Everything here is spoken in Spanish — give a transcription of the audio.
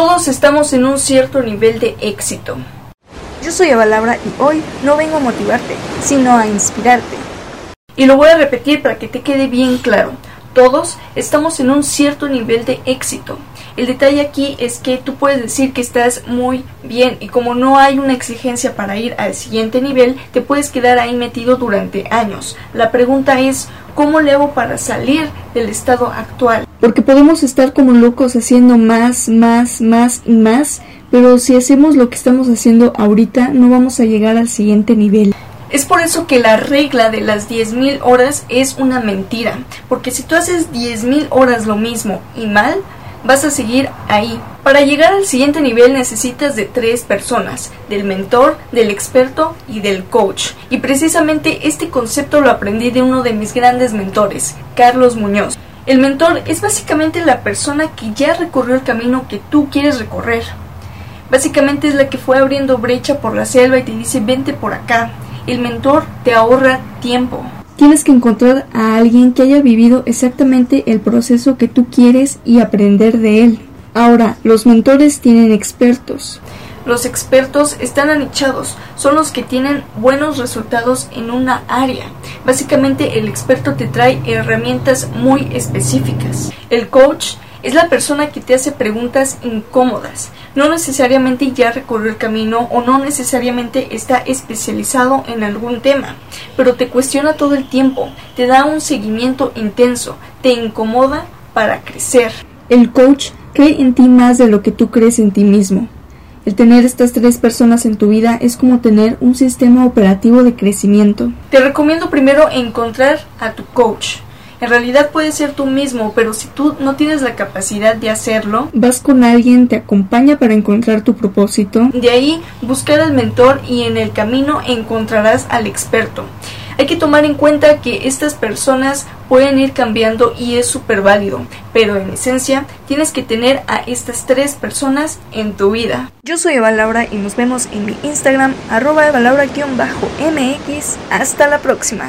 Todos estamos en un cierto nivel de éxito. Yo soy Eva Labra y hoy no vengo a motivarte, sino a inspirarte. Y lo voy a repetir para que te quede bien claro. Todos estamos en un cierto nivel de éxito. El detalle aquí es que tú puedes decir que estás muy bien y como no hay una exigencia para ir al siguiente nivel, te puedes quedar ahí metido durante años. La pregunta es, ¿cómo le hago para salir del estado actual? Porque podemos estar como locos haciendo más, más, más y más, pero si hacemos lo que estamos haciendo ahorita, no vamos a llegar al siguiente nivel. Es por eso que la regla de las 10.000 horas es una mentira, porque si tú haces 10.000 horas lo mismo y mal, vas a seguir ahí. Para llegar al siguiente nivel necesitas de tres personas, del mentor, del experto y del coach. Y precisamente este concepto lo aprendí de uno de mis grandes mentores, Carlos Muñoz. El mentor es básicamente la persona que ya recorrió el camino que tú quieres recorrer. Básicamente es la que fue abriendo brecha por la selva y te dice vente por acá. El mentor te ahorra tiempo. Tienes que encontrar a alguien que haya vivido exactamente el proceso que tú quieres y aprender de él. Ahora, los mentores tienen expertos. Los expertos están anichados, son los que tienen buenos resultados en una área. Básicamente el experto te trae herramientas muy específicas. El coach es la persona que te hace preguntas incómodas. No necesariamente ya recorrió el camino o no necesariamente está especializado en algún tema, pero te cuestiona todo el tiempo, te da un seguimiento intenso, te incomoda para crecer. El coach cree en ti más de lo que tú crees en ti mismo. El tener estas tres personas en tu vida es como tener un sistema operativo de crecimiento. Te recomiendo primero encontrar a tu coach. En realidad puedes ser tú mismo, pero si tú no tienes la capacidad de hacerlo, vas con alguien, te acompaña para encontrar tu propósito. De ahí buscar al mentor y en el camino encontrarás al experto. Hay que tomar en cuenta que estas personas pueden ir cambiando y es súper válido, pero en esencia tienes que tener a estas tres personas en tu vida. Yo soy Eva Laura y nos vemos en mi Instagram arroba Eva Laura-mx. Hasta la próxima.